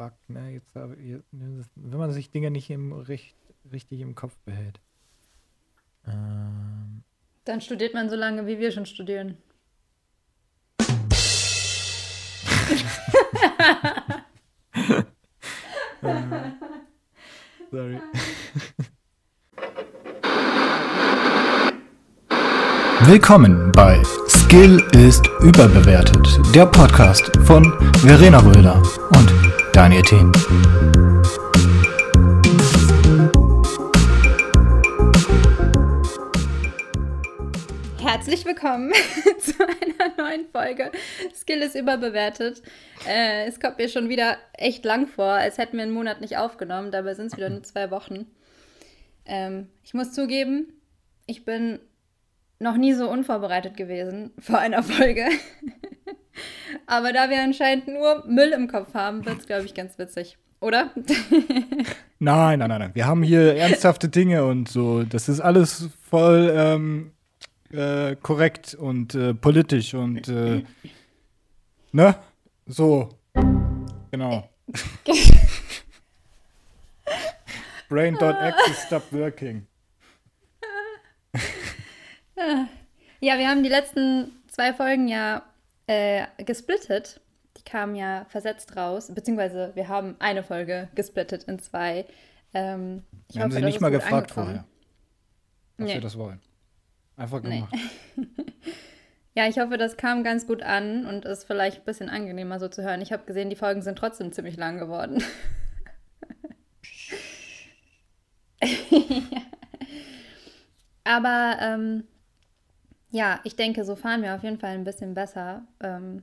fuck, ne, jetzt, hab ich- wenn man sich Dinge nicht im, richt, richtig im Kopf behält. Ähm, Dann studiert man so lange, wie wir schon studieren. sorry. Willkommen bei Skill ist überbewertet, der Podcast von Verena Röder und Daniel Thien. Herzlich willkommen zu einer neuen Folge. Skill ist überbewertet. Äh, es kommt mir schon wieder echt lang vor, als hätten wir einen Monat nicht aufgenommen. Dabei sind es wieder nur zwei Wochen. Ähm, ich muss zugeben, ich bin noch nie so unvorbereitet gewesen vor einer Folge. Aber da wir anscheinend nur Müll im Kopf haben, wird es, glaube ich, ganz witzig. Oder? Nein, nein, nein, nein. Wir haben hier ernsthafte Dinge und so. Das ist alles voll ähm, äh, korrekt und äh, politisch und äh, ne? So. Genau. Brain.exe stop working. Ja, wir haben die letzten zwei Folgen ja äh, gesplittet. Die kamen ja versetzt raus, beziehungsweise wir haben eine Folge gesplittet in zwei. Ähm, ich Wir haben hoffe, sie nicht mal gefragt angekommen. vorher, ob Nee. wir das wollen. Einfach Nee. gemacht. Ja, ich hoffe, das kam ganz gut an und ist vielleicht ein bisschen angenehmer so zu hören. Ich habe gesehen, die Folgen sind trotzdem ziemlich lang geworden. Aber ähm, ja, ich denke, so fahren wir auf jeden Fall ein bisschen besser. Ähm,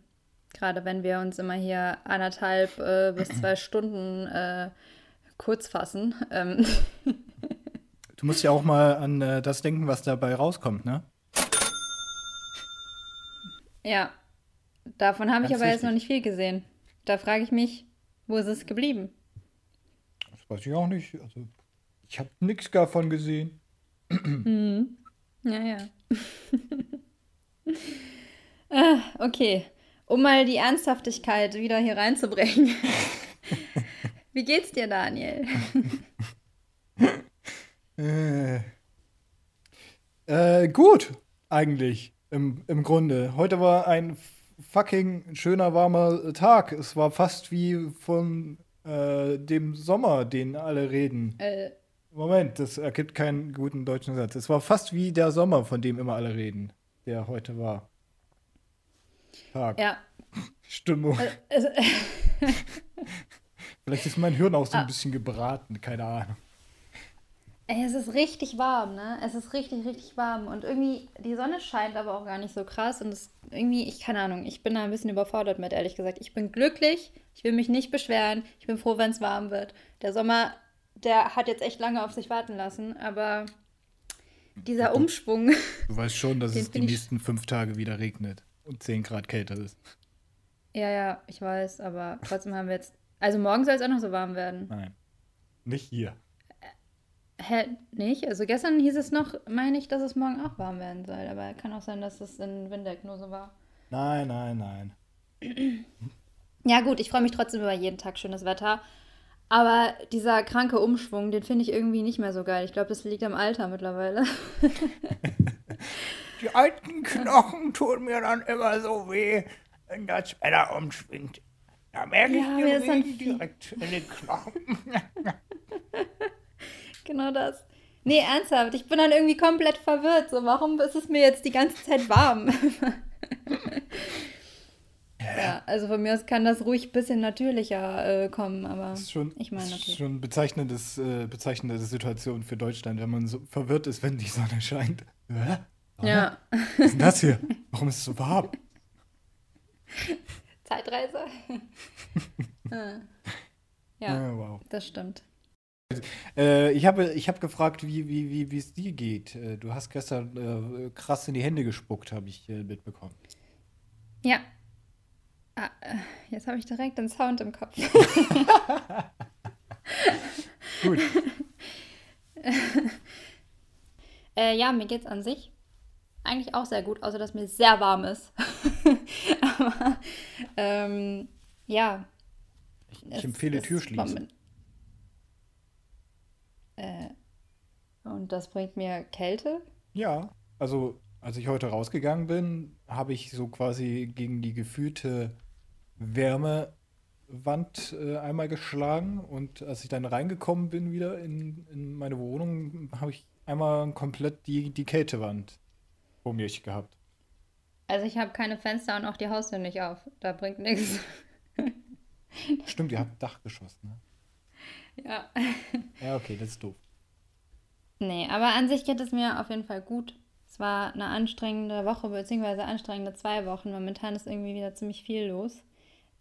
Gerade wenn wir uns immer hier anderthalb äh, bis zwei Stunden äh, kurz fassen. Ähm, Du musst ja auch mal an äh, das denken, was dabei rauskommt, ne? ja, davon habe ich aber jetzt wichtig. noch nicht viel gesehen. Da frage ich mich, wo ist es geblieben? Das weiß ich auch nicht. Also, ich habe nichts davon gesehen. Ja, ja. Ah, okay. Um mal die Ernsthaftigkeit wieder hier reinzubringen. Wie geht's dir, Daniel? Äh, äh, gut, eigentlich, im, im Grunde. Heute war ein fucking schöner, warmer Tag. Es war fast wie von äh, dem Sommer, den alle reden. Äh, Moment, das ergibt keinen guten deutschen Satz. Es war fast wie der Sommer, von dem immer alle reden, der heute war. Tag, ja. Stimmung. Also, Vielleicht ist mein Hirn auch so ein Ah. bisschen gebraten, keine Ahnung. ey, es ist richtig warm, ne? Es ist richtig, richtig warm. Und irgendwie, die Sonne scheint aber auch gar nicht so krass. Und es irgendwie, ich keine Ahnung, ich bin da ein bisschen überfordert mit, ehrlich gesagt. Ich bin glücklich, ich will mich nicht beschweren. Ich bin froh, wenn es warm wird. Der Sommer, der hat jetzt echt lange auf sich warten lassen, aber dieser Umschwung. Du weißt schon, dass es die nächsten fünf Tage wieder regnet und 10 Grad kälter ist. Ja, ja, ich weiß, aber trotzdem haben wir jetzt. Also morgen soll es auch noch so warm werden. Nein, nicht hier. Hä, nicht? Also gestern hieß es noch, meine ich, dass es morgen auch warm werden soll. Aber kann auch sein, dass es in Windeck nur so war. Nein, nein, nein. Ja, gut, ich freue mich trotzdem über jeden Tag schönes Wetter. Aber dieser kranke Umschwung, den finde ich irgendwie nicht mehr so geil. Ich glaube, das liegt am Alter mittlerweile. Die alten Knochen tun mir dann immer so weh, wenn das Wetter umschwingt. Da merke Ja, ist dann Regen direkt in den Knochen. genau das. Nee, ernsthaft, ich bin dann irgendwie komplett verwirrt. So, warum ist es mir jetzt die ganze Zeit warm? ja, also von mir aus kann das ruhig ein bisschen natürlicher äh, kommen, aber Das ist schon, ich meine das ist natürlich. schon bezeichnendes, äh, bezeichnende Situation für Deutschland, wenn man so verwirrt ist, wenn die Sonne scheint. Hä? Sonne? Ja, Was ist denn das hier? Warum ist es so warm? Zeitreise. Ah. ja, Ah, wow. das stimmt. Äh, ich habe ich hab gefragt, wie wie wie wie es dir geht. Äh, du hast gestern äh, krass in die Hände gespuckt, habe ich äh, mitbekommen. Ja. Ah, äh, jetzt habe ich direkt den Sound im Kopf. Gut. Äh, ja, mir geht's an sich eigentlich auch sehr gut, außer dass mir sehr warm ist. Aber ähm, ja, Ich, ich empfehle Tür schließen. Äh, und das bringt mir Kälte? Ja, also als ich heute rausgegangen bin, habe ich so quasi gegen die gefühlte Wärmewand äh, einmal geschlagen und als ich dann reingekommen bin wieder in, in meine Wohnung, habe ich einmal komplett die, die Kältewand vor mir gehabt. Also ich habe keine Fenster und auch die Haustür nicht auf. Da bringt nichts. Stimmt, ihr habt Dachgeschoss, ne? Ja. Ja, okay, das ist doof. Nee, aber an sich geht es mir auf jeden Fall gut. Es war eine anstrengende Woche, beziehungsweise anstrengende zwei Wochen. Momentan ist irgendwie wieder ziemlich viel los.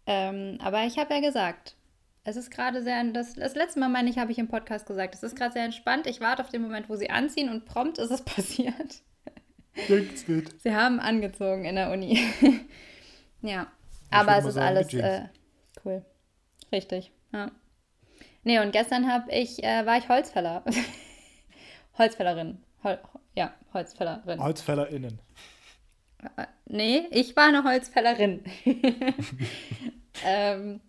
Ähm, aber ich habe ja gesagt, es ist gerade sehr, das, das letzte Mal meine ich, habe ich im Podcast gesagt, es ist gerade sehr entspannt. Ich warte auf den Moment, wo sie anziehen und prompt ist es passiert. Sie haben angezogen in der Uni. ja, aber es ist alles äh, cool. Richtig, ja. Nee, und gestern habe ich, äh, war ich Holzfäller. Holzfällerin. Hol ja, Holzfällerin. HolzfällerInnen. Äh, nee, ich war eine Holzfällerin. Ähm,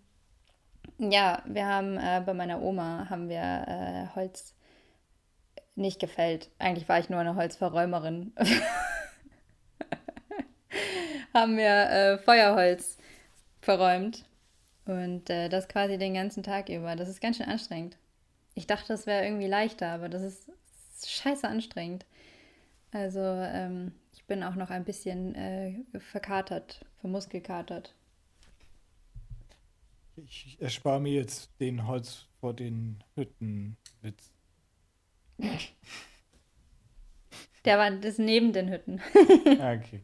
ja, wir haben äh, bei meiner Oma haben wir äh, Holz nicht gefällt. Eigentlich war ich nur eine Holzverräumerin. haben wir äh, Feuerholz verräumt. Und äh, das quasi den ganzen Tag über. Das ist ganz schön anstrengend. Ich dachte, das wäre irgendwie leichter, aber das ist, scheiße anstrengend. Also ähm, ich bin auch noch ein bisschen äh, verkatert, vermuskelkatert. Ich erspare mir jetzt den Holz vor den Hütten-Witz. Der war das neben den Hütten. Ah, okay.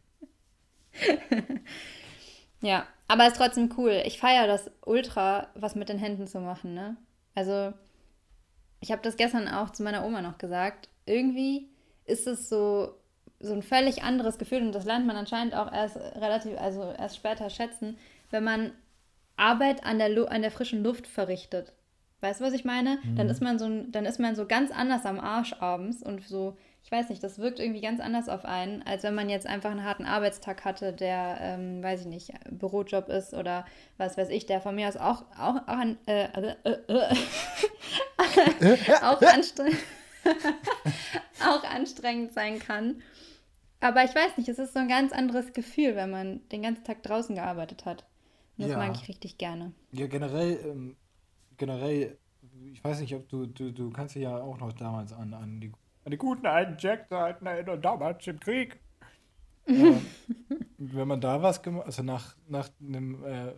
ja, aber es ist trotzdem cool. Ich feiere das ultra, was mit den Händen zu machen, ne? Also, ich habe das gestern auch zu meiner Oma noch gesagt. Irgendwie ist es so, so ein völlig anderes Gefühl und das lernt man anscheinend auch erst relativ, also erst später schätzen, wenn man Arbeit an der, an der frischen Luft verrichtet. Weißt du, was ich meine? Mhm. Dann ist man so dann ist man so ganz anders am Arsch abends und so, ich weiß nicht, das wirkt irgendwie ganz anders auf einen, als wenn man jetzt einfach einen harten Arbeitstag hatte, der, ähm, weiß ich nicht, Bürojob ist oder was weiß ich, der von mir aus auch, auch, auch, an, äh, äh, äh, auch, anstrengend, auch anstrengend sein kann. Aber ich weiß nicht, es ist so ein ganz anderes Gefühl, wenn man den ganzen Tag draußen gearbeitet hat. Das ja. mag ich richtig gerne. Ja, generell, ähm, generell, ich weiß nicht, ob du, du, du kannst dich ja auch noch damals an, an, die, an die guten alten Jack-Zeiten erinnern, damals im Krieg. äh, wenn man da was gemacht, also nach, nach einem äh,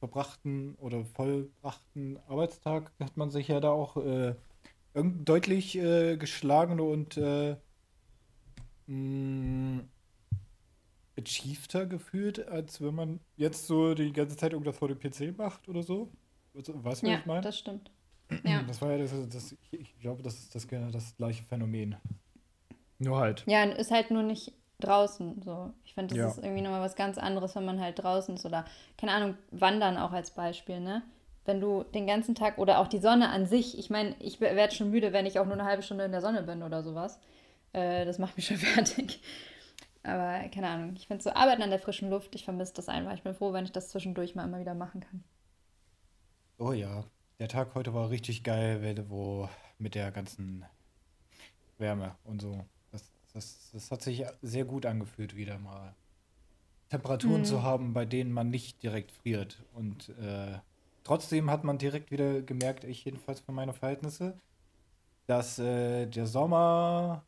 verbrachten oder vollbrachten Arbeitstag hat man sich ja da auch äh, deutlich äh, geschlagen und äh, mh, achievter gefühlt, als wenn man jetzt so die ganze Zeit irgendwas vor dem PC macht oder so. Weißt du, ja, was ich meine? das stimmt. Ja. Das war ja das, das ich glaube, das ist das, das gleiche Phänomen. Nur halt. Ja, ist halt nur nicht draußen. So. Ich finde, das ja. ist irgendwie nochmal was ganz anderes, wenn man halt draußen ist oder, keine Ahnung, wandern auch als Beispiel, ne? Wenn du den ganzen Tag oder auch die Sonne an sich, ich meine, ich werde schon müde, wenn ich auch nur eine halbe Stunde in der Sonne bin oder sowas. Äh, das macht mich schon fertig. Aber keine Ahnung, ich finde so Arbeiten an der frischen Luft, ich vermisse das einfach. Ich bin froh, wenn ich das zwischendurch mal immer wieder machen kann. Oh ja, der Tag heute war richtig geil, wo mit der ganzen Wärme und so. Das, das, das hat sich sehr gut angefühlt, wieder mal Temperaturen mhm. zu haben, bei denen man nicht direkt friert. Und äh, trotzdem hat man direkt wieder gemerkt, ich jedenfalls für meine Verhältnisse, dass äh, der Sommer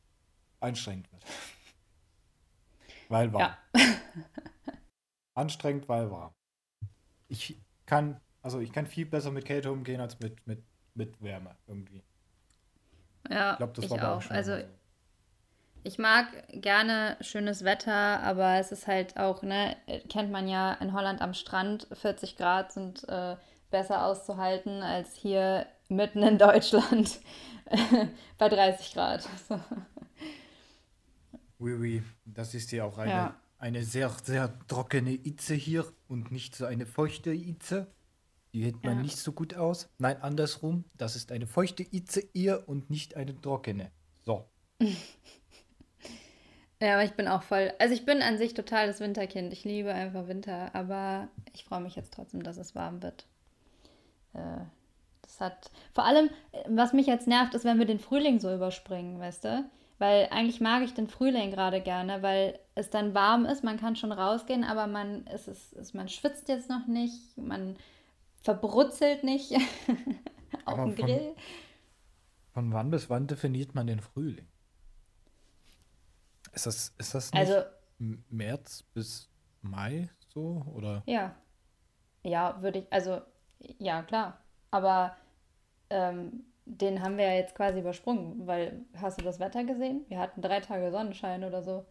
anstrengend wird. Weil warm. Ja. Anstrengend, weil warm. Ich kann, also ich kann viel besser mit Kälte umgehen als mit, mit, mit Wärme irgendwie. Ja, ich, glaub, das ich war auch. Also so. ich mag gerne schönes Wetter, aber es ist halt auch, ne, kennt man ja in Holland am Strand, 40 Grad sind äh, besser auszuhalten als hier mitten in Deutschland bei 30 Grad. Oui, oui, das ist ja auch eine, ja. eine sehr, sehr trockene Itze hier und nicht so eine feuchte Itze. Die hält man ja. nicht so gut aus. Nein, andersrum. Das ist eine feuchte Itze eher und nicht eine trockene. So. ja, aber ich bin auch voll. Also ich bin an sich total das Winterkind. Ich liebe einfach Winter, aber ich freue mich jetzt trotzdem, dass es warm wird. Äh, hat. Vor allem, was mich jetzt nervt, ist, wenn wir den Frühling so überspringen, weißt du? Weil eigentlich mag ich den Frühling gerade gerne, weil es dann warm ist, man kann schon rausgehen, aber man, es ist, es, man schwitzt jetzt noch nicht, man verbrutzelt nicht auf dem Grill. Von wann bis wann definiert man den Frühling? Ist das, ist das nicht Also, März bis Mai so? Oder? ja. Ja, würde ich, also, ja, klar. Aber ähm, den haben wir ja jetzt quasi übersprungen, weil, hast du das Wetter gesehen? Wir hatten drei Tage Sonnenschein oder so.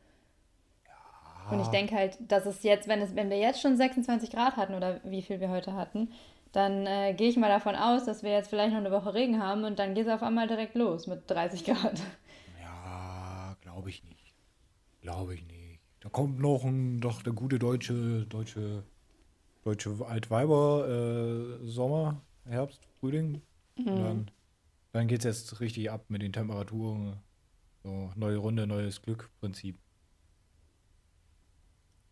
Und ich denke halt, dass es jetzt, wenn es, wenn wir jetzt schon 26 Grad hatten oder wie viel wir heute hatten, dann äh, gehe ich mal davon aus, dass wir jetzt vielleicht noch eine Woche Regen haben und dann geht es auf einmal direkt los mit 30 Grad. Ja, glaube ich nicht. Glaube ich nicht. Da kommt noch ein, doch der gute deutsche, deutsche, deutsche Altweiber äh, Sommer, Herbst, Frühling. Und dann, dann geht es jetzt richtig ab mit den Temperaturen. So, neue Runde, neues Glück Prinzip.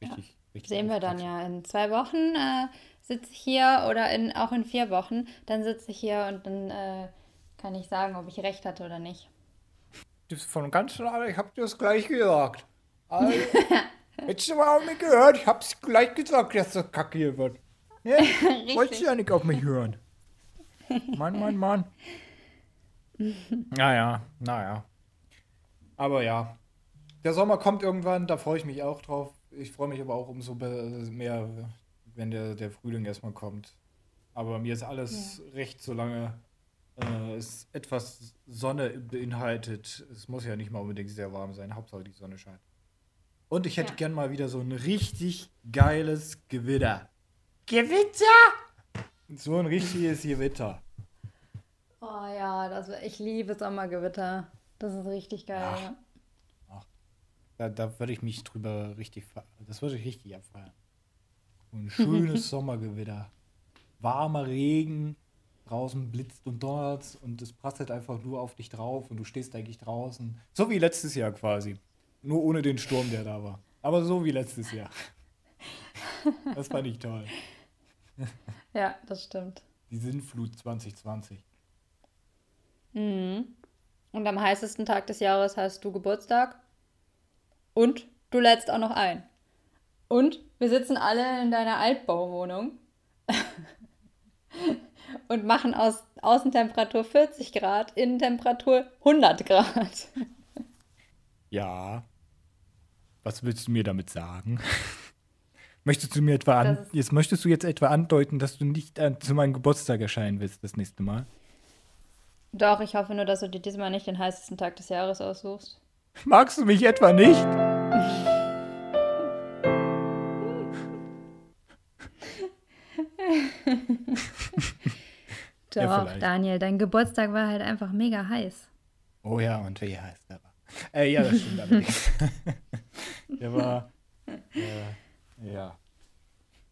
Richtig, richtig. Sehen wir dann ja. In zwei Wochen äh, sitze ich hier oder in, auch in vier Wochen. Dann sitze ich hier und dann äh, kann ich sagen, ob ich recht hatte oder nicht. Von ganz nah, ich hab dir das gleich gesagt. Also, hättest du mal auf mich gehört? Ich hab's gleich gesagt, dass das Kacke hier wird. Ja? Wolltest du ja nicht auf mich hören. Mann, Mann, Mann. Naja, naja. Aber ja. Der Sommer kommt irgendwann, da freue ich mich auch drauf. Ich freue mich aber auch umso mehr, wenn der, der Frühling erstmal kommt. Aber mir ist alles recht, solange äh, es etwas Sonne beinhaltet. Es muss ja nicht mal unbedingt sehr warm sein. Hauptsache die Sonne scheint. Und ich hätte Ja. gern mal wieder so ein richtig geiles Gewitter. Gewitter! So ein richtiges Gewitter. Oh ja, das, ich liebe Sommergewitter. Das ist richtig geil. Ach. Ja. Da, da würde ich mich drüber richtig, das würde ich richtig abfeiern. Ein schönes Sommergewitter. Warmer Regen, draußen blitzt und donnert und es prasselt einfach nur auf dich drauf und du stehst eigentlich draußen. So wie letztes Jahr quasi. Nur ohne den Sturm, der da war. Aber so wie letztes Jahr. Das fand ich toll. ja, das stimmt. Die Sinnflut 2020. Mhm. Und am heißesten Tag des Jahres hast du Geburtstag. Und du lädst auch noch ein. Und wir sitzen alle in deiner Altbauwohnung und machen aus Außentemperatur 40 Grad, Innentemperatur 100 Grad. Ja. Was willst du mir damit sagen? Möchtest du mir etwa an, jetzt möchtest du jetzt etwa andeuten, dass du nicht an, zu meinem Geburtstag erscheinen willst das nächste Mal? Doch, ich hoffe nur, dass du dir diesmal nicht den heißesten Tag des Jahres aussuchst. Magst du mich etwa nicht? Ja, Doch, vielleicht. Daniel, dein Geburtstag war halt einfach mega heiß. Oh ja, und wie heißt der? war? Äh, ja, das stimmt allerdings. der war. Äh, ja.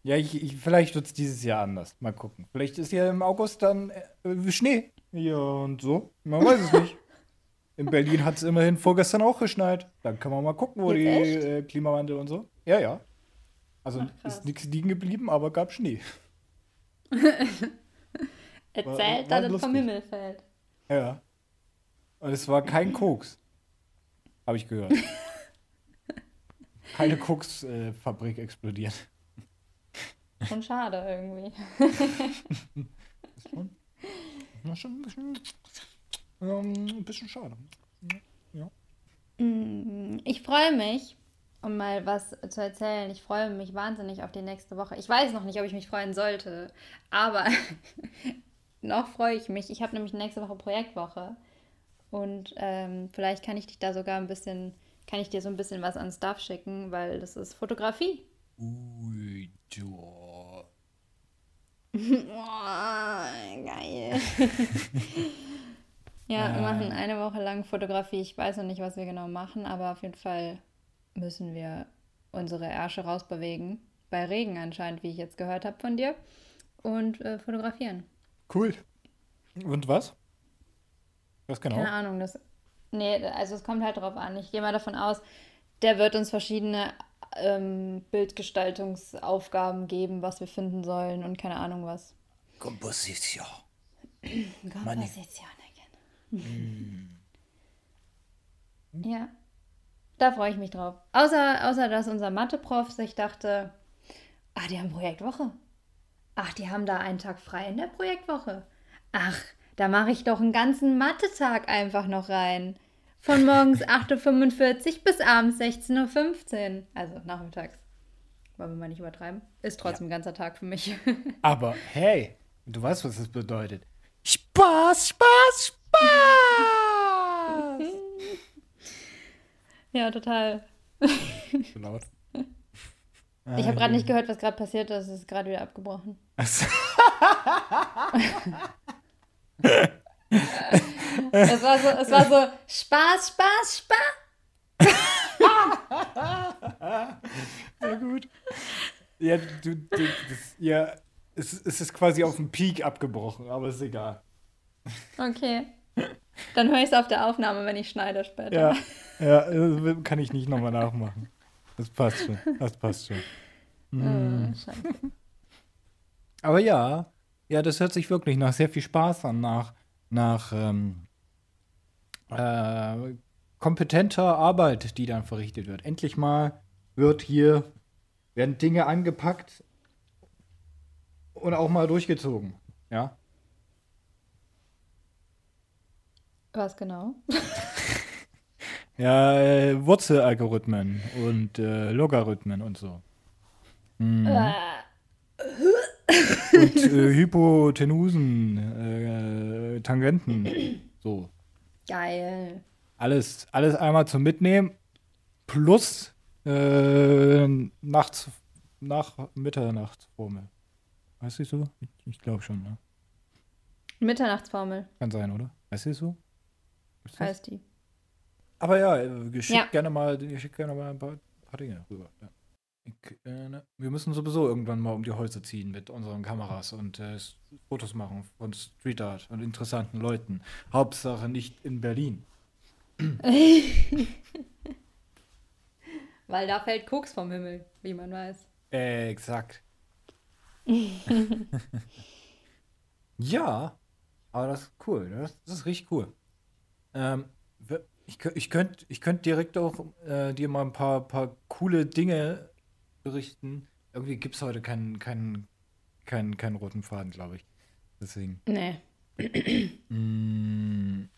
Ja, ich, ich, vielleicht wird es dieses Jahr anders. Mal gucken. Vielleicht ist ja im August dann äh, Schnee. Ja, und so. Man weiß es nicht. In Berlin hat es immerhin vorgestern auch geschneit. Dann kann man mal gucken, wo Jetzt die echt? äh, Klimawandel und so. Ja, ja. Also Ach, ist nichts liegen geblieben, aber gab Schnee. Erzählt, dass es vom. Himmel fällt. Ja. Und es war kein Koks. Habe ich gehört. Keine Koksfabrik explodiert. Schon schade irgendwie. Ist schon, na, schon ein bisschen, ähm, ein bisschen schade. Mm, Ich freue mich, um mal was zu erzählen. Ich freue mich wahnsinnig auf die nächste Woche. Ich weiß noch nicht, ob ich mich freuen sollte, aber noch freue ich mich. Ich habe nämlich nächste Woche Projektwoche und ähm, vielleicht kann ich dich da sogar ein bisschen, kann ich dir so ein bisschen was an Stuff schicken, weil das ist Fotografie. Ui, du. Oh, geil. ja, wir machen eine Woche lang Fotografie. Ich weiß noch nicht, was wir genau machen, aber auf jeden Fall müssen wir unsere Ärsche rausbewegen. Bei Regen anscheinend, wie ich jetzt gehört habe von dir. Und äh, fotografieren. Cool. Und was? Was genau? Keine Ahnung, das. Nee, also es kommt halt drauf an. Ich gehe mal davon aus, der wird uns verschiedene ähm, Bildgestaltungsaufgaben geben, was wir finden sollen und keine Ahnung was. Komposition. Komposition again. Ja, da freue ich mich drauf. Außer, außer dass unser Mathe-Prof sich dachte, ach, die haben Projektwoche. Ach, die haben da einen Tag frei in der Projektwoche. Ach, da mache ich doch einen ganzen Mathe-Tag einfach noch rein. Von morgens 8.45 Uhr bis abends 16.15 Uhr. Also nachmittags. Wollen wir mal nicht übertreiben. Ist trotzdem ein ganzer Tag für mich. Aber hey, du weißt, was das bedeutet. Spaß, Spaß, Spaß! ja, total. Laut. Ich habe gerade nicht gehört, was gerade passiert ist. Es ist gerade wieder abgebrochen. Es war so, es war so Spaß, Spaß, Spaß. Ja, gut. Ja, du, du, das, ja es, es ist quasi auf dem Peak abgebrochen, aber ist egal. Okay. Dann höre ich es auf der Aufnahme, wenn ich schneide später. Ja, ja das kann ich nicht nochmal nachmachen. Das passt schon. Das passt schon. Oh, scheiße. Aber ja, ja, das hört sich wirklich nach sehr viel Spaß an, nach, nach ähm, äh, kompetenter Arbeit, die dann verrichtet wird. Endlich mal wird hier, werden Dinge angepackt und auch mal durchgezogen. Ja. Was genau? Ja, äh, Wurzelalgorithmen und äh, Logarithmen und so. Mhm. Äh, Und äh, Hypotenusen, äh, Tangenten, so. Geil. Alles, alles einmal zum Mitnehmen. Plus äh, nachts, nach Mitternachtsformel. Weißt du so? Ich, ich glaube schon, ne? Mitternachtsformel Kann sein, oder? Weißt du so? Das? heißt die. Aber ja, äh, schick Ja. gerne mal, ich schick gerne mal ein paar, paar Dinge rüber. Ja. Ich, äh, ne, wir müssen sowieso irgendwann mal um die Häuser ziehen mit unseren Kameras und äh, Fotos machen von Street Art und interessanten Leuten. Hauptsache nicht in Berlin. Weil da fällt Koks vom Himmel, wie man weiß. Äh, exakt. ja, aber das ist cool. Das, das ist richtig cool. Ähm, ich, ich könnte ich könnt direkt auch äh, dir mal ein paar, paar coole Dinge berichten. Irgendwie gibt es heute keinen, keinen, keinen, keinen roten Faden, glaube ich. Deswegen. Nee. Mm,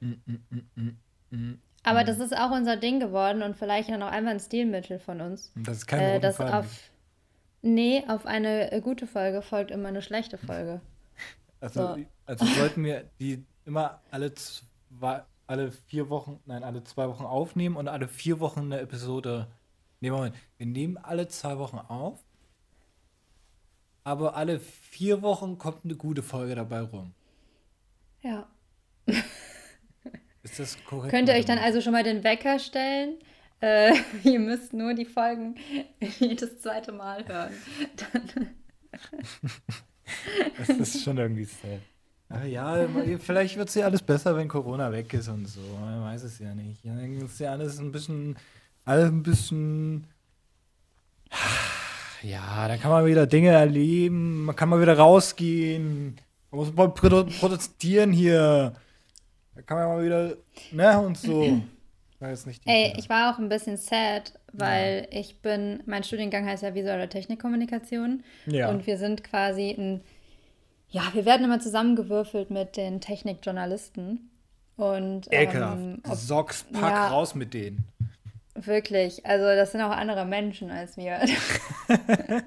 mm, mm, mm, mm. Aber das ist auch unser Ding geworden und vielleicht auch noch einmal ein Stilmittel von uns. Das ist kein Äh, roten Faden. auf. Nee, auf eine äh, gute Folge folgt immer eine schlechte Folge. Also, So. also sollten wir die immer alle zwei, alle vier Wochen, nein, alle zwei Wochen aufnehmen und alle vier Wochen eine Episode. Nee, Moment, wir nehmen alle zwei Wochen auf, aber alle vier Wochen kommt eine gute Folge dabei rum. Ja. Ist das korrekt? Könnt ihr euch dann also schon mal den Wecker stellen? Äh, ihr müsst nur die Folgen jedes zweite Mal hören. Dann, Das ist schon irgendwie sad. Aber ja, vielleicht wird es ja alles besser, wenn Corona weg ist und so. Man weiß es ja nicht. Dann ist ja alles ein bisschen, alles ein bisschen. Ja, da kann man wieder Dinge erleben, man kann mal wieder rausgehen, man muss mal protestieren hier. Da kann man mal wieder, ne, und so. Ey, ich war auch ein bisschen sad, weil ich bin, mein Studiengang heißt ja visuelle Technikkommunikation. Ja. Und wir sind quasi ein, ja, wir werden immer zusammengewürfelt mit den Technikjournalisten. Und Ekelhaft. ähm, ob- Socks, pack ja. raus mit denen. Wirklich, also das sind auch andere Menschen als wir.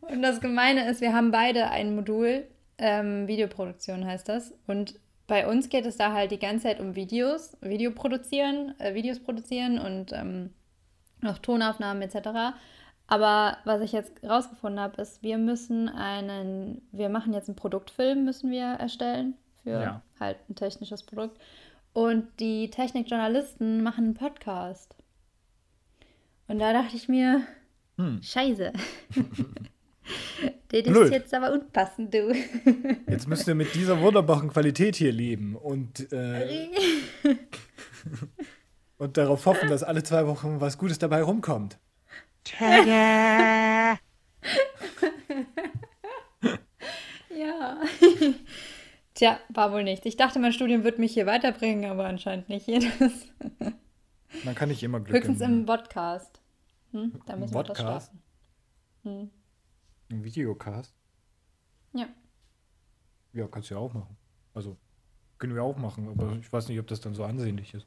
und das Gemeine ist, wir haben beide ein Modul, ähm, Videoproduktion heißt das. Und bei uns geht es da halt die ganze Zeit um Videos, Video produzieren, äh, Videos produzieren und ähm, noch Tonaufnahmen etc. Aber was ich jetzt rausgefunden habe, ist, wir müssen einen, wir machen jetzt einen Produktfilm, müssen wir erstellen für Ja. halt ein technisches Produkt. Und die Technikjournalisten machen einen Podcast. Und da dachte ich mir, Hm. scheiße. das Blöd. ist jetzt aber unpassend, du. Jetzt müsst ihr mit dieser wunderbaren Qualität hier leben und, äh, und darauf hoffen, dass alle zwei Wochen was Gutes dabei rumkommt. ja. Ja. Tja, war wohl nicht. Ich dachte, mein Studium wird mich hier weiterbringen, aber anscheinend nicht. Man kann nicht immer Glück Höchstens im Podcast. Hm? Da müssen wir das Podcast? starten. Hm. Im Videocast. Ja. Ja, kannst du ja auch machen. Also, können wir auch machen, aber ich weiß nicht, ob das dann so ansehnlich ist.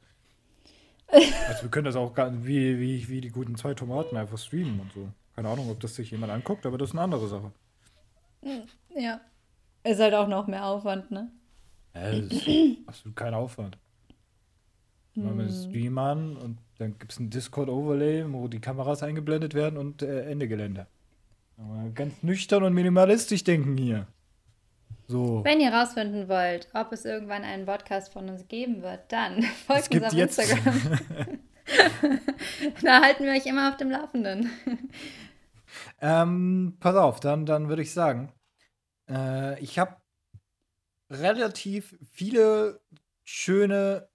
Also wir können das auch gar, wie, wie, wie die guten zwei Tomaten einfach streamen und so. Keine Ahnung, ob das sich jemand anguckt, aber das ist eine andere Sache. Ja. Ist halt auch noch mehr Aufwand, ne? Ja, das ist absolut kein Aufwand. Machen wir Hm. den Stream an und dann gibt es ein Discord-Overlay, wo die Kameras eingeblendet werden und äh, Ende Gelände. Aber ganz nüchtern und minimalistisch denken hier. So. Wenn ihr rausfinden wollt, ob es irgendwann einen Podcast von uns geben wird, dann folgt uns auf jetzt- Instagram. da halten wir euch immer auf dem Laufenden. Ähm, pass auf, dann, dann würde ich sagen, äh, ich habe relativ viele schöne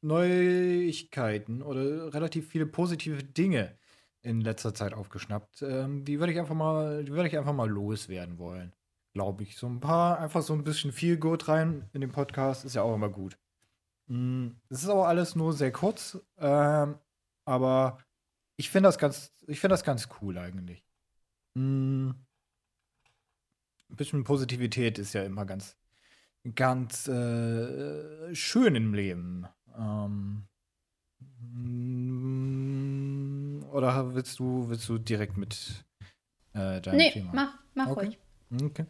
Neuigkeiten oder relativ viele positive Dinge in letzter Zeit aufgeschnappt. Ähm, die würde ich einfach mal, die würde ich einfach mal loswerden wollen, glaube ich. So ein paar, einfach so ein bisschen viel Gut rein in den Podcast ist ja auch immer gut. Mm, Es ist aber alles nur sehr kurz, ähm, aber ich finde das ganz, ich finde das ganz cool eigentlich. Mm. Ein bisschen Positivität ist ja immer ganz, ganz äh, schön im Leben. Ähm, mm, oder willst du, willst du direkt mit äh, deinem Nee, Thema? mach, mach Okay. ruhig. Okay.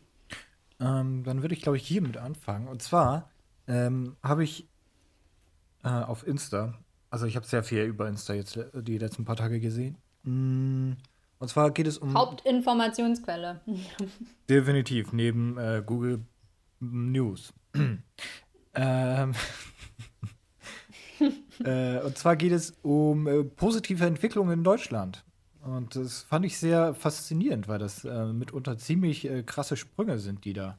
Ähm, dann würde ich, glaube ich, hiermit anfangen. Und zwar ähm, habe ich äh, auf Insta, also ich habe sehr viel über Insta jetzt le- die letzten paar Tage gesehen. Mm, und zwar geht es um Hauptinformationsquelle. definitiv neben äh, Google News. ähm, äh, und zwar geht es um äh, positive Entwicklungen in Deutschland. Und das fand ich sehr faszinierend, weil das äh, mitunter ziemlich äh, krasse Sprünge sind, die da,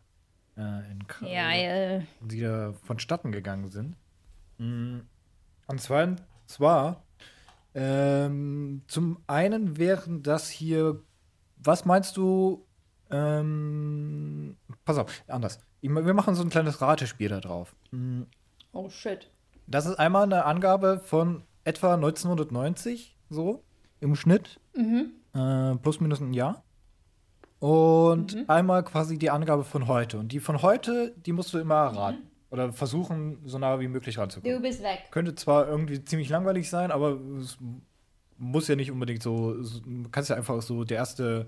äh, in, Ja, äh, die da vonstatten gegangen sind. Mm, Und zwar, zwar ähm, zum einen wären das hier, was meinst du, ähm, pass auf, anders. Ich, wir machen so ein kleines Ratespiel da drauf. Mm, oh shit. Das ist einmal eine Angabe von etwa 1990, so im Schnitt, Mhm. äh, plus minus ein Jahr. Und Mhm. einmal quasi die Angabe von heute. Und die von heute, die musst du immer erraten. Oder versuchen, so nah wie möglich Du ranzukommen. bist weg. Könnte zwar irgendwie ziemlich langweilig sein, aber es muss ja nicht unbedingt so. so du kannst ja einfach so der erste,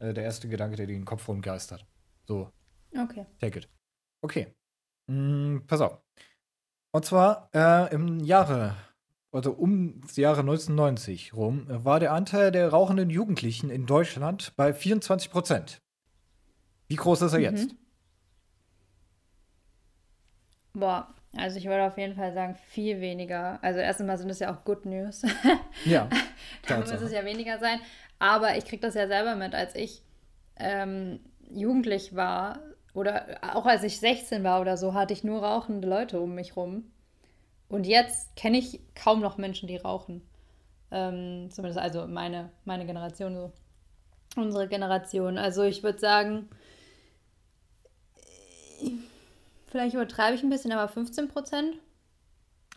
äh, der erste Gedanke, der dir den Kopf rumgeistert. So, Okay. Take it. Okay. Mm, pass auf. Und zwar äh, im Jahre, also um das Jahre 1990 rum, äh, war der Anteil der rauchenden Jugendlichen in Deutschland bei 24 Prozent. Wie groß ist er Mhm. jetzt? Boah, also ich würde auf jeden Fall sagen, viel weniger. Also erstens mal sind das ja auch Good News. Ja. Da muss es ja weniger sein. Aber ich kriege das ja selber mit, als ich ähm, jugendlich war oder auch als ich 16 war oder so, hatte ich nur rauchende Leute um mich rum. Und jetzt kenne ich kaum noch Menschen, die rauchen. Ähm, zumindest also meine, meine Generation so. Unsere Generation. Also ich würde sagen, äh, vielleicht übertreibe ich ein bisschen, aber 15 Prozent.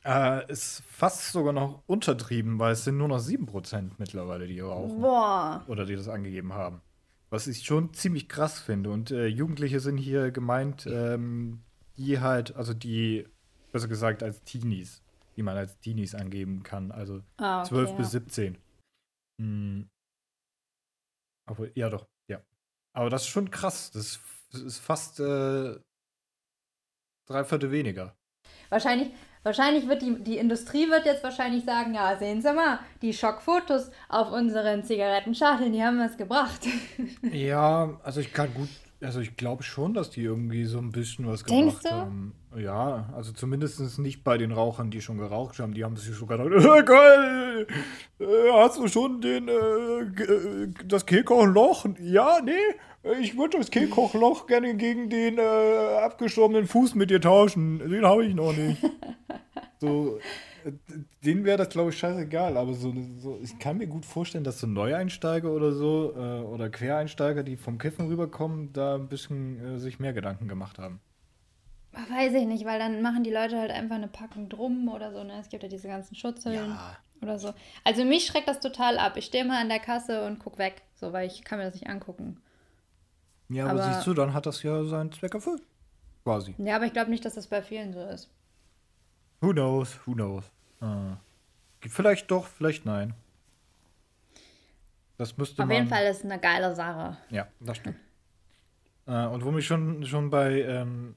Äh, ist fast sogar noch untertrieben, weil es sind nur noch 7 Prozent mittlerweile, die rauchen. Boah. Oder die das angegeben haben. Was ich schon ziemlich krass finde. Und äh, Jugendliche sind hier gemeint, ähm, die halt, also die, besser gesagt, als Teenies, die man als Teenies angeben kann. Also Ah, okay, 12 ja. bis 17. Hm. Aber ja, doch, ja. Aber das ist schon krass. Das, das ist fast äh, drei Viertel weniger. Wahrscheinlich, wahrscheinlich wird die, die Industrie wird jetzt wahrscheinlich sagen, ja, sehen Sie mal, die Schockfotos auf unseren Zigarettenschachteln, die haben was gebracht. Ja, also ich kann gut, also ich glaube schon, dass die irgendwie so ein bisschen was Denkst gebracht du? haben. Ja, also zumindest nicht bei den Rauchern, die schon geraucht haben. Die haben sich sogar gedacht, äh, geil, äh, hast du schon den, äh, äh, das Kehlkochloch? Ja, nee, ich würde das Kehlkochloch gerne gegen den äh, abgestorbenen Fuß mit dir tauschen. Den habe ich noch nicht. So, denen wäre das, glaube ich, scheißegal. Aber so, so, ich kann mir gut vorstellen, dass so Neueinsteiger oder so äh, oder Quereinsteiger, die vom Kiffen rüberkommen, da ein bisschen äh, sich mehr Gedanken gemacht haben. Weiß ich nicht, weil dann machen die Leute halt einfach eine Packung drum oder so. Ne? Es gibt ja diese ganzen Schutzhüllen Ja. oder so. Also mich schreckt das total ab. Ich stehe mal an der Kasse und guck weg, so weil ich kann mir das nicht angucken. Ja, aber, Aber- siehst du, dann hat das ja seinen Zweck erfüllt. Quasi. Ja, aber ich glaube nicht, dass das bei vielen so ist. Who knows, who knows. Ah. Vielleicht doch, vielleicht nein. Das müsste Auf man. jeden Fall ist es eine geile Sache. Ja, das stimmt. Äh, und wo wir schon, schon bei ähm,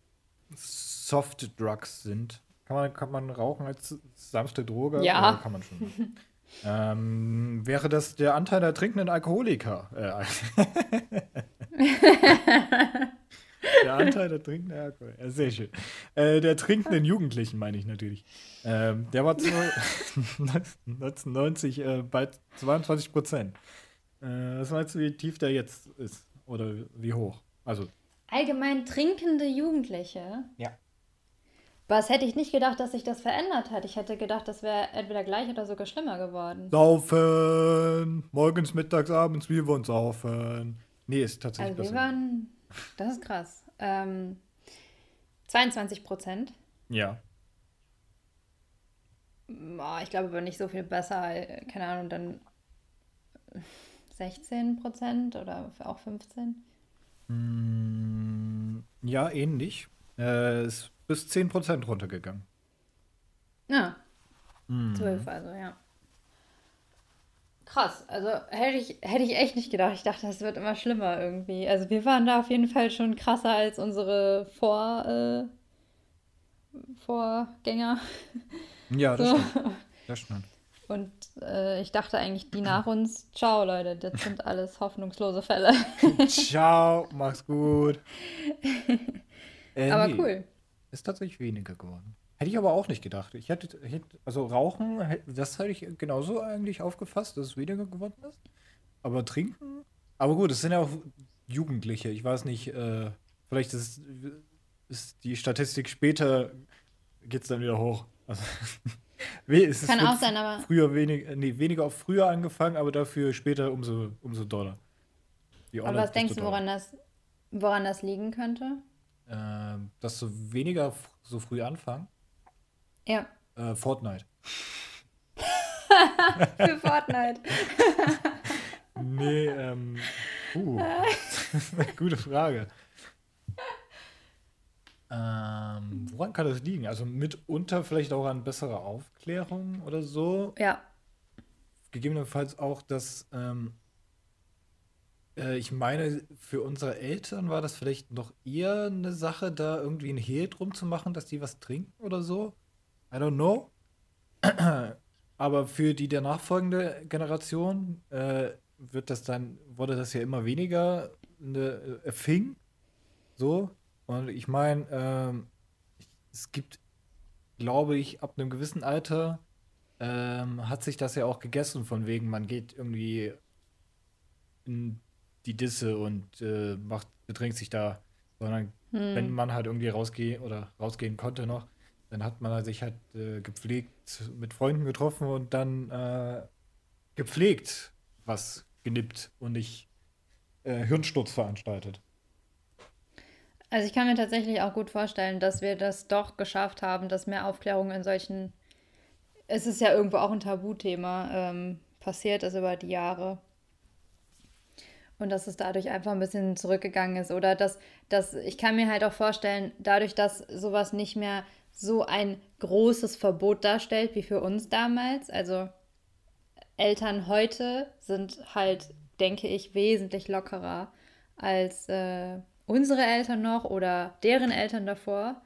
Soft Drugs sind, kann man, kann man rauchen als sanfte Droge? Ja. Kann man schon. ähm, wäre das der Anteil der trinkenden Alkoholiker? Äh, der Anteil der trinkenden Alkoholiker. Ja, sehr schön. Äh, der trinkenden Jugendlichen meine ich natürlich. Ähm, der war zu 1990 äh, bei 22 Prozent. Äh, was meinst du, wie tief der jetzt ist? Oder wie hoch? Also, Allgemein trinkende Jugendliche. ja. Was hätte ich nicht gedacht, dass sich das verändert hat. Ich hätte gedacht, das wäre entweder gleich oder sogar schlimmer geworden. Saufen! Morgens, mittags, abends, wir wollen saufen. Nee, ist tatsächlich Also wir besser. waren, das ist krass. Ähm, 22 Prozent. Ja. Boah, ich glaube aber nicht so viel besser. äh, Keine Ahnung, dann 16 Prozent oder auch 15. Mm, ja, ähnlich. Äh, ist bis 10% runtergegangen. Ja, Mhm. 12 also, ja. Krass, also hätte ich, hätte ich echt nicht gedacht. Ich dachte, das wird immer schlimmer irgendwie. Also wir waren da auf jeden Fall schon krasser als unsere Vor, äh, Vorgänger. Ja, das So. stimmt. Das stimmt. Und äh, ich dachte eigentlich, die nach uns, ciao Leute, das sind alles hoffnungslose Fälle. Ciao, mach's gut. Äh, Aber nee, cool. Ist tatsächlich weniger geworden. Hätte ich aber auch nicht gedacht. Ich hätte, hätte also Rauchen, das hätte ich genauso eigentlich aufgefasst, dass es weniger geworden ist. Aber Trinken, aber gut, es sind ja auch Jugendliche. Ich weiß nicht, äh, vielleicht ist, ist die Statistik später, geht es dann wieder hoch. Also, es Kann auch sein, aber- Früher wenig, nee, weniger auf früher angefangen, aber dafür später umso, umso doller. Aber was denkst du, woran das, woran das liegen könnte? Ähm, dass so weniger so früh anfangen. Ja, Äh, Fortnite. für Fortnite. Nee, ähm. Uh, das ist eine gute Frage. Ähm, woran kann das liegen? Also mitunter vielleicht auch an besserer Aufklärung oder so. Ja, Gegebenenfalls auch, dass ähm, äh, ich meine, für unsere Eltern war das vielleicht noch eher eine Sache, da irgendwie ein Hehl drum zu machen, dass die was trinken oder so. I don't know. Aber für die der nachfolgende Generation äh, wird das dann, wurde das ja immer weniger eine, äh, erfing. So. Und ich meine, ähm, es gibt, glaube ich, ab einem gewissen Alter ähm, hat sich das ja auch gegessen, von wegen, man geht irgendwie in die Disse und äh, macht, betrinkt sich da, sondern wenn man halt irgendwie rausgehen oder rausgehen konnte noch, dann hat man sich halt äh, gepflegt mit Freunden getroffen und dann äh, gepflegt was genippt und nicht äh, Hirnsturz veranstaltet. also ich kann mir tatsächlich auch gut vorstellen, dass wir das doch geschafft haben, dass mehr Aufklärung in solchen, es ist ja irgendwo auch ein Tabuthema, ähm, passiert ist über die Jahre. Und dass es dadurch einfach ein bisschen zurückgegangen ist. Oder dass, dass ich kann mir halt auch vorstellen, dadurch, dass sowas nicht mehr so ein großes Verbot darstellt wie für uns damals. Also Eltern heute sind halt, denke ich, wesentlich lockerer als äh, unsere Eltern noch oder deren Eltern davor.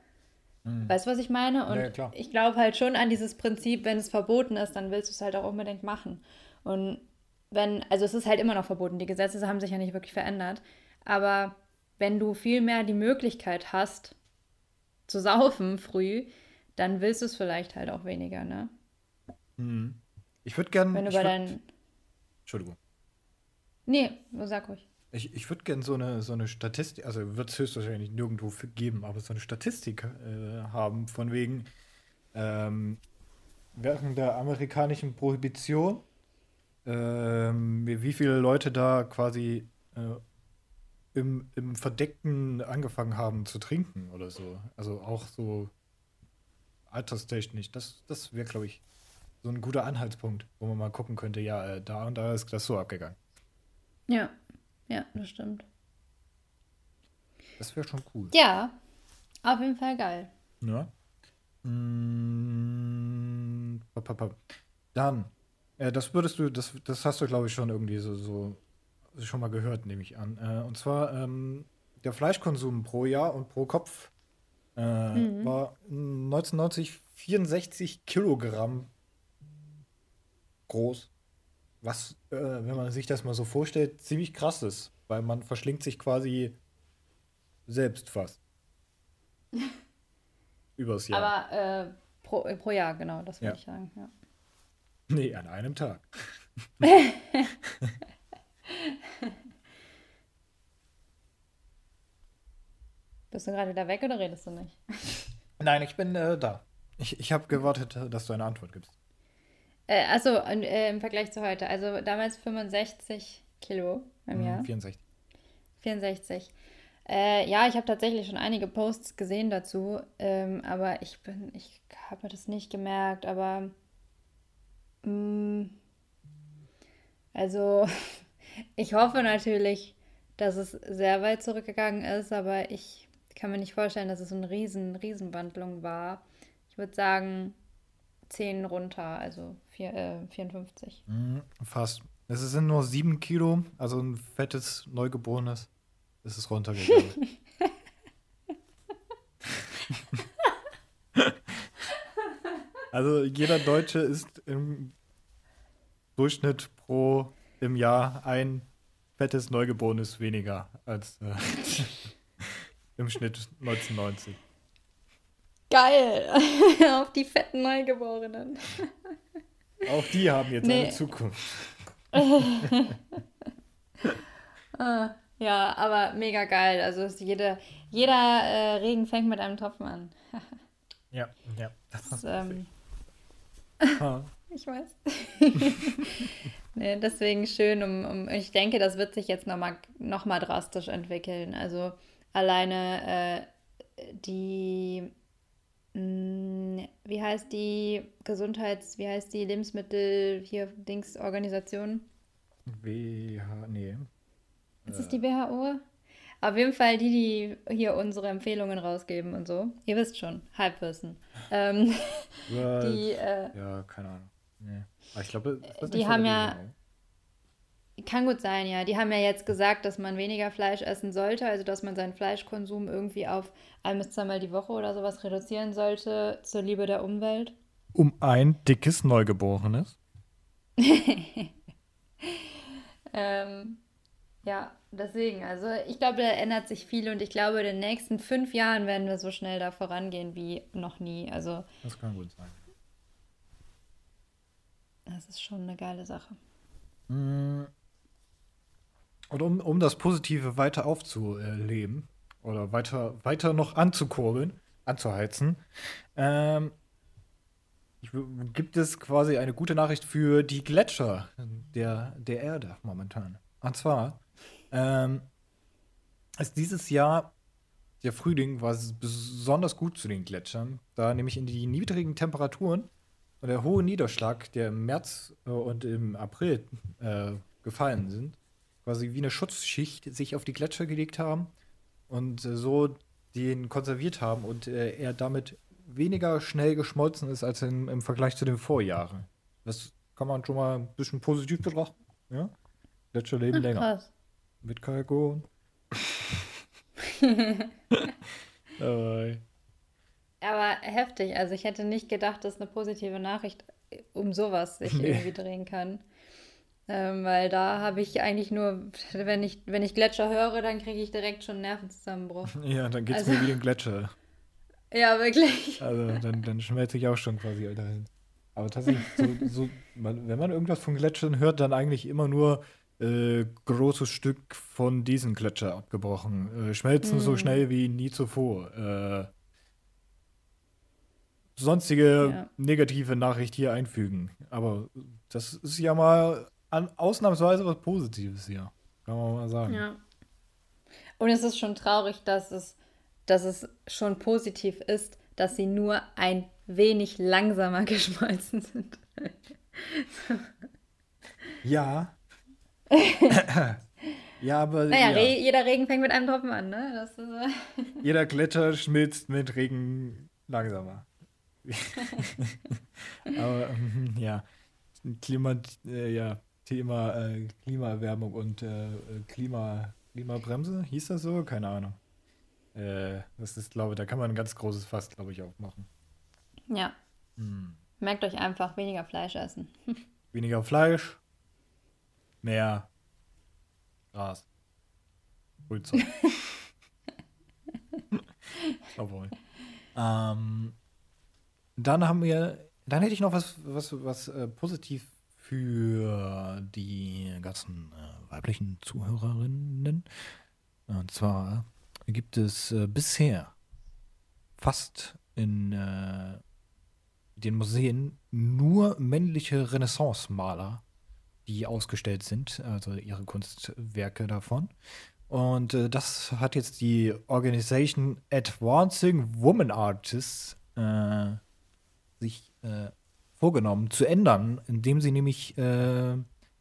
Weißt du, was ich meine? Und Ja, ich glaube halt schon an dieses Prinzip, wenn es verboten ist, dann willst du es halt auch unbedingt machen. Und wenn, also es ist halt immer noch verboten, die Gesetze haben sich ja nicht wirklich verändert. Aber wenn du viel mehr die Möglichkeit hast, zu saufen früh, dann willst du es vielleicht halt auch weniger, ne? Ich würde gerne. Wenn du bei würd, deinen. Entschuldigung. Nee, sag ruhig. Ich, ich würde gerne so eine, so eine Statistik, also wird es höchstwahrscheinlich nirgendwo geben, aber so eine Statistik äh, haben, von wegen, ähm, während der amerikanischen Prohibition, ähm, wie viele Leute da quasi äh, im, im Verdeckten angefangen haben zu trinken oder so. Also auch so alterstechnisch. Das, das wäre, glaube ich, so ein guter Anhaltspunkt, wo man mal gucken könnte, ja, äh, da und da ist das so abgegangen. Ja, ja, das stimmt. Das wäre schon cool. Ja, auf jeden Fall geil. Ja. Mm. Dann, äh, das würdest du, das, das hast du, glaube ich, schon irgendwie so, so schon mal gehört, nehme ich an. Äh, und zwar ähm, der Fleischkonsum pro Jahr und pro Kopf äh, war 1990 64 Kilogramm groß. Was, äh, wenn man sich das mal so vorstellt, ziemlich krass ist, weil man verschlingt sich quasi selbst fast. Übers Jahr. Aber äh, pro, äh, pro Jahr, genau, das würde Ja. ich sagen. Ja. Nee, an einem Tag. Bist du gerade wieder weg oder redest du nicht? Nein, ich bin äh, da. Ich, ich habe gewartet, dass du eine Antwort gibst. Äh, achso, äh, im Vergleich zu heute. Also damals 65 Kilo im Mhm, Jahr. 64. 64. Äh, ja, ich habe tatsächlich schon einige Posts gesehen dazu, ähm, aber ich bin, ich habe mir das nicht gemerkt, aber mh, also ich hoffe natürlich, dass es sehr weit zurückgegangen ist, aber ich kann mir nicht vorstellen, dass es so eine riesen, Riesenwandlung war. Ich würde sagen 10 runter, also vier, äh, 54. Mhm, fast. Es sind nur sieben Kilo, also ein fettes Neugeborenes. ist es runtergegangen. also jeder Deutsche ist im Durchschnitt pro im Jahr ein fettes Neugeborenes weniger als äh, im Schnitt 1990. Geil! Auf die fetten Neugeborenen. Auch die haben jetzt Nee. eine Zukunft. Ah, ja, aber mega geil. Also ist jede, jeder äh, Regen fängt mit einem Tropfen an. Ja, ja. Das Das, ähm, Ah. Ich weiß. nee, deswegen schön. Um, um, ich denke, das wird sich jetzt nochmal noch mal drastisch entwickeln. Also alleine äh, die, mh, wie heißt die Gesundheits-, wie heißt die Lebensmittel hier Dings-Organisation? WH, nee. Ist es die WHO? Auf jeden Fall die, die hier unsere Empfehlungen rausgeben und so. Ihr wisst schon, Halbwissen. Ähm, die, äh, Ja, keine Ahnung. Nee. Aber ich glaube, Die haben ja- WHO? kann gut sein, ja. Die haben ja jetzt gesagt, dass man weniger Fleisch essen sollte, also dass man seinen Fleischkonsum irgendwie auf ein bis zweimal die Woche oder sowas reduzieren sollte, zur Liebe der Umwelt. Um ein dickes Neugeborenes. Ähm, ja, deswegen, also ich glaube, da ändert sich viel und ich glaube, in den nächsten fünf Jahren werden wir so schnell da vorangehen wie noch nie. Also, Das kann gut sein. Das ist schon eine geile Sache. Mm. Und um, um das Positive weiter aufzuleben oder weiter, weiter noch anzukurbeln, anzuheizen, ähm, gibt es quasi eine gute Nachricht für die Gletscher der, der Erde momentan. Und zwar ähm, ist dieses Jahr der Frühling war es besonders gut zu den Gletschern, da nämlich in die niedrigen Temperaturen und der hohe Niederschlag, der im März äh, und im April äh, gefallen sind, quasi wie eine Schutzschicht sich auf die Gletscher gelegt haben und äh, so den konserviert haben und äh, er damit weniger schnell geschmolzen ist als in, im Vergleich zu den Vorjahren. Das kann man schon mal ein bisschen positiv betrachten. Ja? Gletscher leben länger. Krass. Mit Kalkon. Dabei. Aber heftig. Also ich hätte nicht gedacht, dass eine positive Nachricht um sowas sich Nee. irgendwie drehen kann. Ähm, weil da habe ich eigentlich nur, wenn ich, wenn ich Gletscher höre, dann kriege ich direkt schon einen Nervenzusammenbruch. Ja, dann geht's Also- mir wie den Gletscher. Ja, wirklich. Also dann, dann schmelze ich auch schon quasi dahin. Aber tatsächlich, so, so, man, wenn man irgendwas von Gletschern hört, dann eigentlich immer nur äh, großes Stück von diesem Gletscher abgebrochen. Äh, schmelzen so Hm. schnell wie nie zuvor. Äh, sonstige Ja. negative Nachricht hier einfügen. Aber das ist ja mal an, ausnahmsweise was Positives hier. Kann man mal sagen. Ja. Und es ist schon traurig, dass es, dass es schon positiv ist, dass sie nur ein wenig langsamer geschmolzen sind. Ja. ja, aber Naja, ja. Re jeder Regen fängt mit einem Tropfen an, ne? Ist, äh, jeder Gletscher schmilzt mit Regen langsamer. aber ähm, ja, Klima, äh, ja, Thema äh, Klimaerwärmung und äh, Klima, Klimabremse, hieß das so? Keine Ahnung. Äh, das ist, glaube ich, da kann man ein ganz großes Fass, glaube ich, aufmachen. ja. Hm. Merkt euch einfach, weniger Fleisch essen. Weniger Fleisch, mehr Gras. Grünzeug. Obwohl. Ähm, dann haben wir, dann hätte ich noch was, was, was äh, positiv für die ganzen äh, weiblichen Zuhörerinnen. Und zwar gibt es äh, bisher fast in äh, den Museen nur männliche Renaissance-Maler, die ausgestellt sind, also ihre Kunstwerke davon. Und äh, das hat jetzt die Organisation Advancing Woman Artists äh, sich äh, vorgenommen zu ändern, indem sie nämlich äh,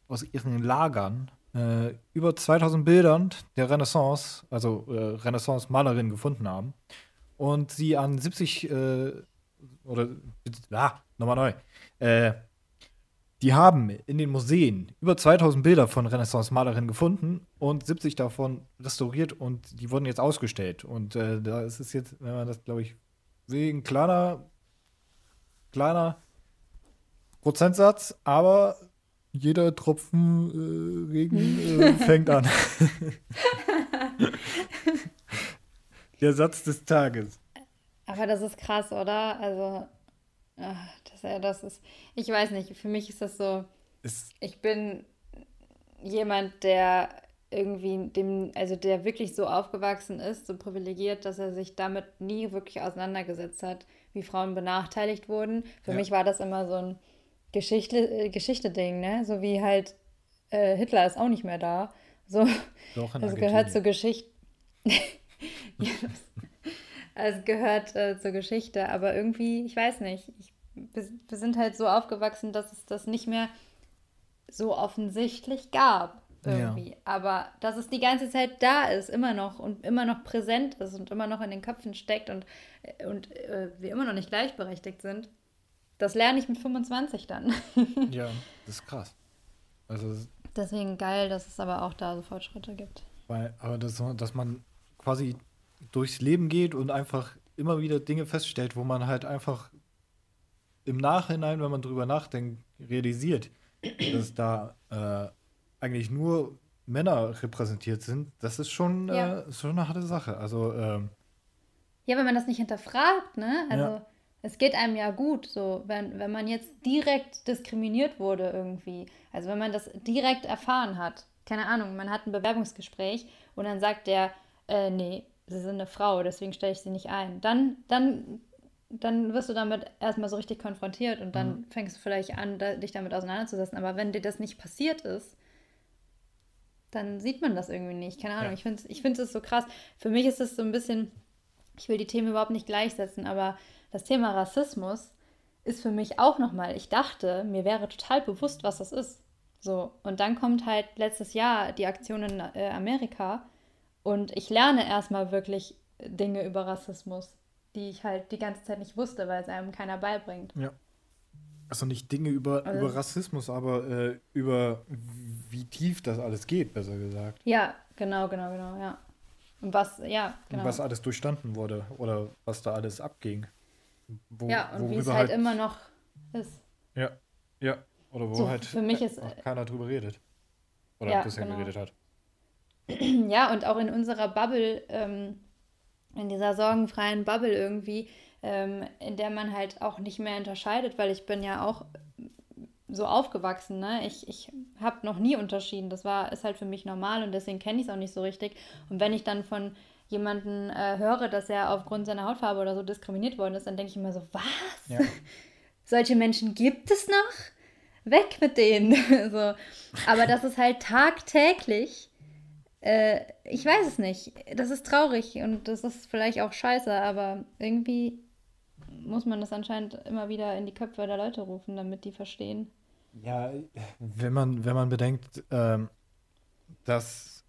aus ihren Lagern äh, über 2000 Bildern der Renaissance, also äh, Renaissance-Malerinnen gefunden haben und sie an 70 äh, oder ah, nochmal neu. Äh, die haben in den Museen über 2000 Bilder von Renaissance-Malerinnen gefunden und 70 davon restauriert und die wurden jetzt ausgestellt. Und da ist es jetzt, wenn man das, glaube ich, sehen, kleiner, kleiner Prozentsatz, aber jeder Tropfen äh, Regen äh, fängt an. Der Satz des Tages. Aber das ist krass, oder? Also, ach, das, ja, das ist, ich weiß nicht, für mich ist das so, Ist, ich bin jemand, der irgendwie dem, also der wirklich so aufgewachsen ist, so privilegiert, dass er sich damit nie wirklich auseinandergesetzt hat, wie Frauen benachteiligt wurden. Für Ja. mich war das immer so ein Geschichte, äh, Geschichte-Ding, ne? So wie halt äh, Hitler ist auch nicht mehr da. So, Doch, in das gehört zur. Geschichte. ja, es gehört äh, zur Geschichte, aber irgendwie, ich weiß nicht, ich, wir sind halt so aufgewachsen, dass es das nicht mehr so offensichtlich gab irgendwie. Aber dass es die ganze Zeit da ist, immer noch und immer noch präsent ist und immer noch in den Köpfen steckt und, äh, und äh, wir immer noch nicht gleichberechtigt sind, das lerne ich mit 25 dann. Ja, das ist krass. Also, Deswegen geil, dass es aber auch da so Fortschritte gibt. weil, aber das, dass man quasi durchs Leben geht und einfach immer wieder Dinge feststellt, wo man halt einfach im Nachhinein, wenn man drüber nachdenkt, realisiert, dass da äh, eigentlich nur Männer repräsentiert sind, das ist schon, Ja. äh, schon eine harte Sache. Also, ähm, Ja, wenn man das nicht hinterfragt, ne? Also Ja. es geht einem ja gut, so wenn, wenn man jetzt direkt diskriminiert wurde irgendwie. Also wenn man das direkt erfahren hat, keine Ahnung, man hat ein Bewerbungsgespräch und dann sagt der, äh, nee, sie sind eine Frau, deswegen stelle ich sie nicht ein. Dann, dann, dann wirst du damit erstmal so richtig konfrontiert und dann fängst du vielleicht an, dich damit auseinanderzusetzen. Aber wenn dir das nicht passiert ist, dann sieht man das irgendwie nicht. Keine Ahnung, Ja. ich finde es ich find so krass. Für mich ist es so ein bisschen, ich will die Themen überhaupt nicht gleichsetzen, aber das Thema Rassismus ist für mich auch nochmal, ich dachte, mir wäre total bewusst, was das ist. So, und dann kommt halt letztes Jahr die Aktion in äh, Amerika und ich lerne erstmal wirklich Dinge über Rassismus, die ich halt die ganze Zeit nicht wusste, weil es einem keiner beibringt. ja. Also nicht Dinge über, Also- über Rassismus, aber äh, über wie tief das alles geht, besser gesagt. Ja, genau, genau, genau, ja. Und was, ja, genau. Und was alles durchstanden wurde oder was da alles abging. Wo, ja, und wie es worüber halt immer noch ist. Ja, ja. Oder wo So, halt für mich ist, äh, keiner drüber redet. Oder ja, ein bisschen genau. geredet hat. Ja, und auch in unserer Bubble, ähm, in dieser sorgenfreien Bubble irgendwie, ähm, in der man halt auch nicht mehr unterscheidet, weil ich bin ja auch so aufgewachsen, ne? Ich, ich habe noch nie unterschieden. Das war, ist halt für mich normal und deswegen kenne ich es auch nicht so richtig. Und wenn ich dann von jemanden äh, höre, dass er aufgrund seiner Hautfarbe oder so diskriminiert worden ist, dann denke ich immer so, was? Ja. Solche Menschen gibt es noch? Weg mit denen. so. Aber das ist halt tagtäglich. Äh, ich weiß es nicht. Das ist traurig und das ist vielleicht auch scheiße, aber irgendwie muss man das anscheinend immer wieder in die Köpfe der Leute rufen, damit die verstehen. Ja, wenn man, wenn man bedenkt, ähm, dass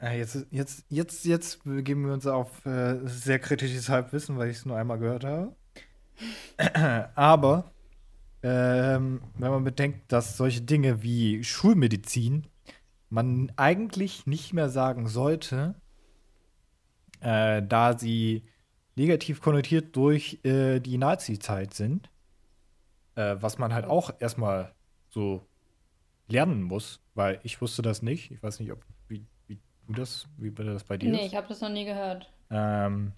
äh, jetzt, jetzt, jetzt, jetzt begeben wir uns auf äh, sehr kritisches Halbwissen, weil ich es nur einmal gehört habe. Aber ähm, wenn man bedenkt, dass solche Dinge wie Schulmedizin man eigentlich nicht mehr sagen sollte, äh, da sie negativ konnotiert durch äh, die Nazi-Zeit sind, äh, was man halt auch erstmal so lernen muss, weil ich wusste das nicht. Ich weiß nicht, ob wie, wie du das, wie das bei dir Nee, ist. ich habe das noch nie gehört. Ähm,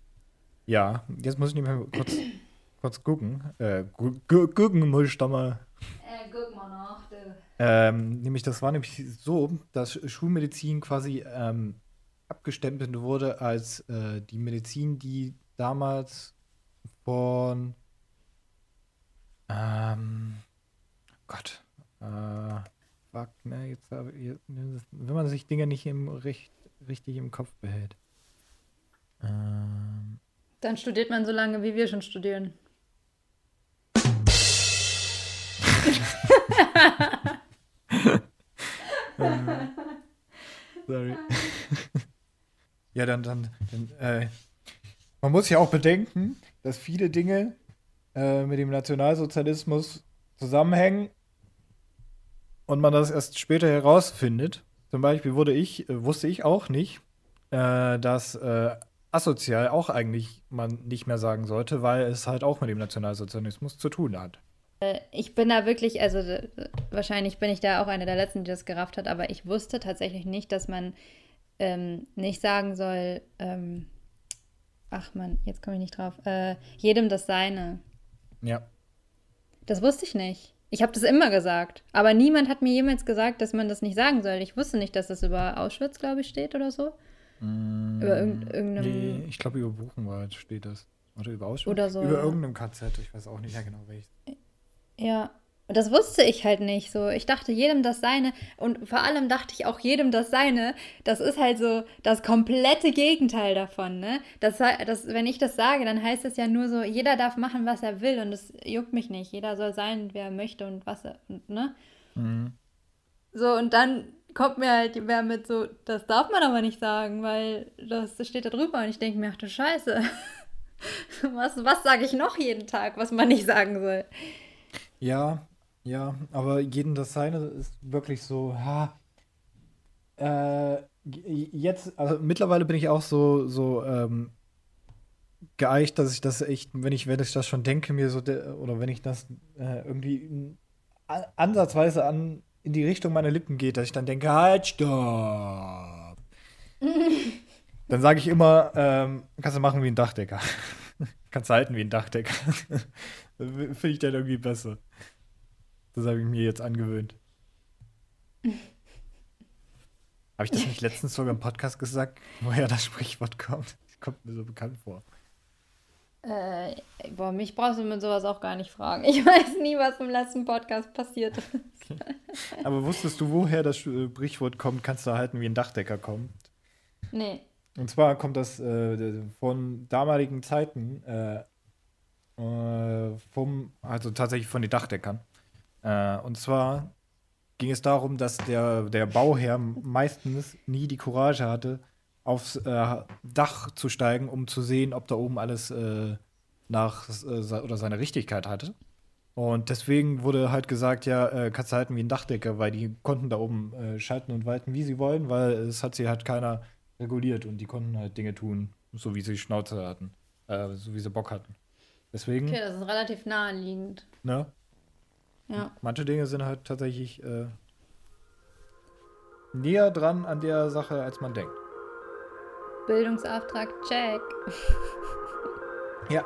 ja, jetzt muss ich nämlich mal kurz, kurz gucken. Äh, gu- gu- gucken muss ich da mal. Äh, guck mal nach, du. Ähm, nämlich, das war nämlich so, dass Schulmedizin quasi ähm, abgestempelt wurde als äh, die Medizin, die damals von ähm, Gott, äh, fuck, ne, jetzt, jetzt, wenn man sich Dinge nicht im, richt, richtig im Kopf behält. Ähm, Dann studiert man so lange, wie wir schon studieren. Sorry. ja, dann, dann, dann äh, man muss ja auch bedenken, dass viele Dinge äh, mit dem Nationalsozialismus zusammenhängen und man das erst später herausfindet. Zum Beispiel wurde ich, äh, wusste ich auch nicht, äh, dass äh, asozial auch eigentlich man nicht mehr sagen sollte, weil es halt auch mit dem Nationalsozialismus zu tun hat. Ich bin da wirklich, also äh, wahrscheinlich bin ich da auch eine der Letzten, die das gerafft hat, aber ich wusste tatsächlich nicht, dass man ähm, nicht sagen soll, ähm, ach man, jetzt komme ich nicht drauf, äh, jedem das Seine. Ja. Das wusste ich nicht. Ich habe das immer gesagt, aber niemand hat mir jemals gesagt, dass man das nicht sagen soll. Ich wusste nicht, dass das über Auschwitz, glaube ich, steht oder so. Über irgend, irgendeinem. Nee, ich glaube, über Buchenwald steht das. Oder über Auschwitz? Oder so, Über ja. irgendeinem KZ, ich weiß auch nicht mehr genau welches. Ja, und das wusste ich halt nicht so. Ich dachte jedem das Seine und vor allem dachte ich auch jedem das Seine. Das ist halt so das komplette Gegenteil davon, ne? Das, das, wenn ich das sage, dann heißt es ja nur so, jeder darf machen, was er will und es juckt mich nicht. Jeder soll sein, wer er möchte und was er, ne? Mhm. So, und dann kommt mir halt wer mit so, das darf man aber nicht sagen, weil das steht da drüber und ich denke mir, ach du Scheiße. Was, was sage ich noch jeden Tag, was man nicht sagen soll? Ja, ja, aber jedem das Seine ist wirklich so, ha, äh, jetzt, also mittlerweile bin ich auch so, so, ähm, geeicht, dass ich das echt, wenn ich, wenn ich das schon denke, mir so, de- oder wenn ich das äh, irgendwie ansatzweise an, in die Richtung meiner Lippen geht, dass ich dann denke, halt, stopp. Dann sage ich immer, ähm, kannst du machen wie ein Dachdecker. kannst du halten wie ein Dachdecker. Finde ich dann irgendwie besser. Das habe ich mir jetzt angewöhnt. Habe ich das nicht letztens sogar im Podcast gesagt, woher das Sprichwort kommt? Das kommt mir so bekannt vor. Äh, boah, mich brauchst du mit sowas auch gar nicht fragen. Ich weiß nie, was im letzten Podcast passiert ist. Aber wusstest du, woher das äh, Sprichwort kommt, kannst du halten wie ein Dachdecker kommt? Nee. Und zwar kommt das äh, von damaligen Zeiten, äh, äh, vom, also tatsächlich von den Dachdeckern. Äh, und zwar ging es darum, dass der, der Bauherr meistens nie die Courage hatte, aufs äh, Dach zu steigen, um zu sehen, ob da oben alles äh, nach äh, oder seine Richtigkeit hatte. Und deswegen wurde halt gesagt, ja, äh, kannst du halten wie ein Dachdecker, weil die konnten da oben äh, schalten und walten, wie sie wollen, weil es hat sie halt keiner reguliert und die konnten halt Dinge tun, so wie sie Schnauze hatten, so wie sie Bock hatten. Deswegen, Okay, das ist relativ naheliegend. ne, Ja. manche Dinge sind halt tatsächlich äh, näher dran an der Sache, als man denkt. Bildungsauftrag, check. Ja,